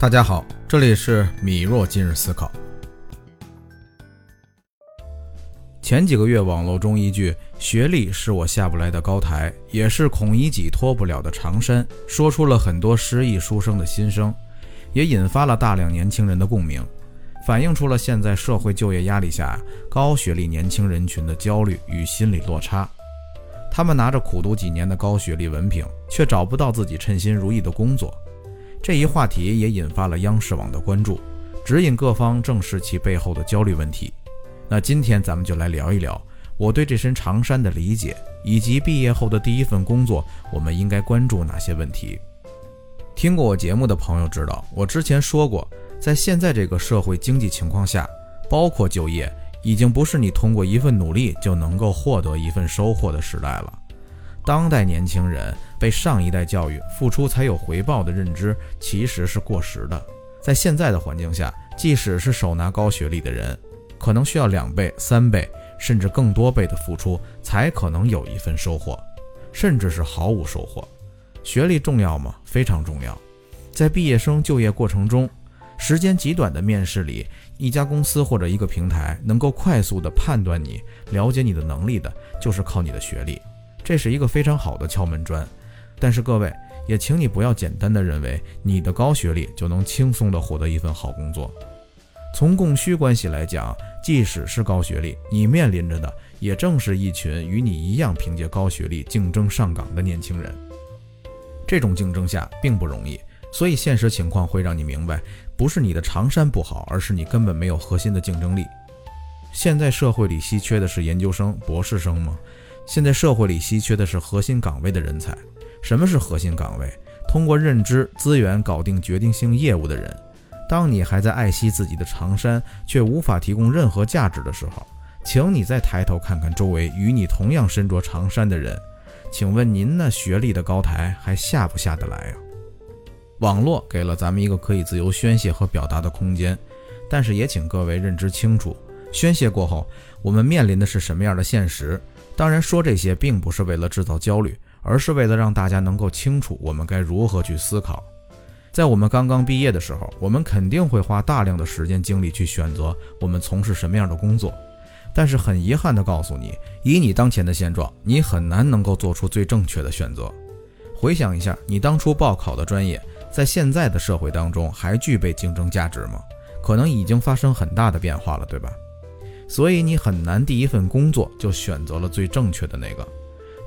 大家好，这里是米若今日思考。前几个月，网络中一句“学历是我下不来的高台，也是孔乙己脱不了的长衫”，说出了很多失意书生的心声，也引发了大量年轻人的共鸣，反映出了现在社会就业压力下高学历年轻人群的焦虑与心理落差。他们拿着苦读几年的高学历文凭，却找不到自己称心如意的工作。这一话题也引发了央视网的关注，指引各方正视其背后的焦虑问题。那今天咱们就来聊一聊我对这身长衫的理解，以及毕业后的第一份工作，我们应该关注哪些问题？听过我节目的朋友知道，我之前说过，在现在这个社会经济情况下，包括就业。已经不是你通过一份努力就能够获得一份收获的时代了。当代年轻人被上一代教育付出才有回报的认知其实是过时的。在现在的环境下，即使是手拿高学历的人，可能需要两倍、三倍甚至更多倍的付出才可能有一份收获，甚至是毫无收获。学历重要吗？非常重要。在毕业生就业过程中，时间极短的面试里。一家公司或者一个平台能够快速的判断你、了解你的能力的，就是靠你的学历，这是一个非常好的敲门砖。但是各位也请你不要简单的认为你的高学历就能轻松的获得一份好工作。从供需关系来讲，即使是高学历，你面临着的也正是一群与你一样凭借高学历竞争上岗的年轻人。这种竞争下并不容易。所以现实情况会让你明白，不是你的长衫不好，而是你根本没有核心的竞争力。现在社会里稀缺的是研究生、博士生吗？现在社会里稀缺的是核心岗位的人才。什么是核心岗位？通过认知资源搞定决定性业务的人。当你还在爱惜自己的长衫，却无法提供任何价值的时候，请你再抬头看看周围与你同样身着长衫的人。请问您那学历的高台还下不下得来啊？网络给了咱们一个可以自由宣泄和表达的空间，但是也请各位认知清楚，宣泄过后，我们面临的是什么样的现实？当然，说这些并不是为了制造焦虑，而是为了让大家能够清楚我们该如何去思考。在我们刚刚毕业的时候，我们肯定会花大量的时间精力去选择我们从事什么样的工作，但是很遗憾地告诉你，以你当前的现状，你很难能够做出最正确的选择。回想一下，你当初报考的专业。在现在的社会当中，还具备竞争价值吗？可能已经发生很大的变化了，对吧？所以你很难第一份工作就选择了最正确的那个。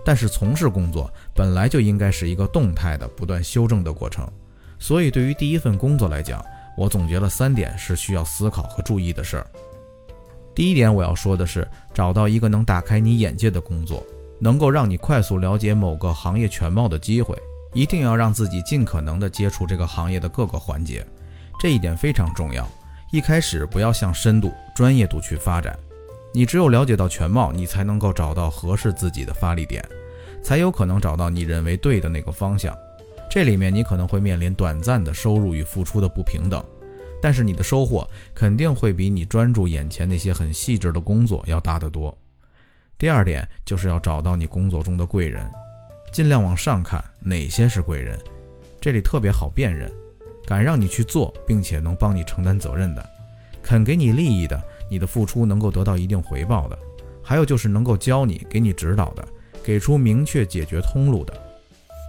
但是从事工作本来就应该是一个动态的、不断修正的过程。所以对于第一份工作来讲，我总结了三点是需要思考和注意的事儿。第一点我要说的是，找到一个能打开你眼界的工作，能够让你快速了解某个行业全貌的机会。一定要让自己尽可能的接触这个行业的各个环节，这一点非常重要。一开始不要向深度、专业度去发展，你只有了解到全貌，你才能够找到合适自己的发力点，才有可能找到你认为对的那个方向。这里面你可能会面临短暂的收入与付出的不平等，但是你的收获肯定会比你专注眼前那些很细致的工作要大得多。第二点就是要找到你工作中的贵人。尽量往上看，哪些是贵人？这里特别好辨认，敢让你去做，并且能帮你承担责任的，肯给你利益的，你的付出能够得到一定回报的，还有就是能够教你、给你指导的，给出明确解决通路的。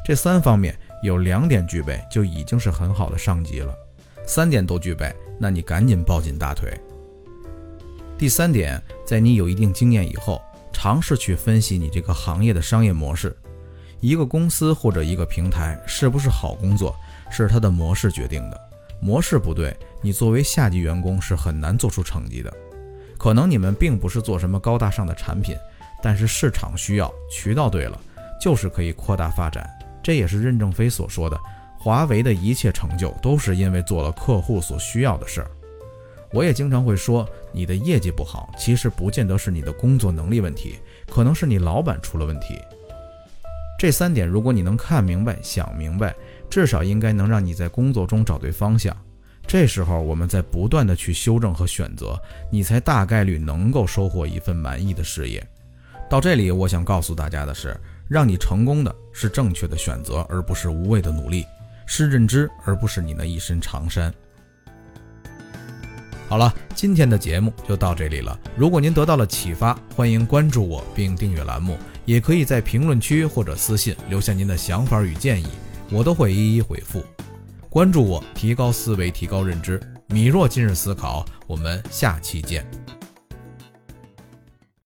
这三方面有两点具备，就已经是很好的上级了。三点都具备，那你赶紧抱紧大腿。第三点，在你有一定经验以后，尝试去分析你这个行业的商业模式。一个公司或者一个平台是不是好工作，是它的模式决定的。模式不对，你作为下级员工是很难做出成绩的。可能你们并不是做什么高大上的产品，但是市场需要，渠道对了，就是可以扩大发展。这也是任正非所说的，华为的一切成就都是因为做了客户所需要的事儿。我也经常会说，你的业绩不好，其实不见得是你的工作能力问题，可能是你老板出了问题。这三点，如果你能看明白、想明白，至少应该能让你在工作中找对方向。这时候我们在不断的去修正和选择，你才大概率能够收获一份满意的事业。到这里我想告诉大家的是，让你成功的是正确的选择，而不是无谓的努力。是认知，而不是你那一身长衫。好了，今天的节目就到这里了。如果您得到了启发，欢迎关注我并订阅栏目，也可以在评论区或者私信留下您的想法与建议。我都会一一回复。关注我提高思维提高认知。米若今日思考我们下期见。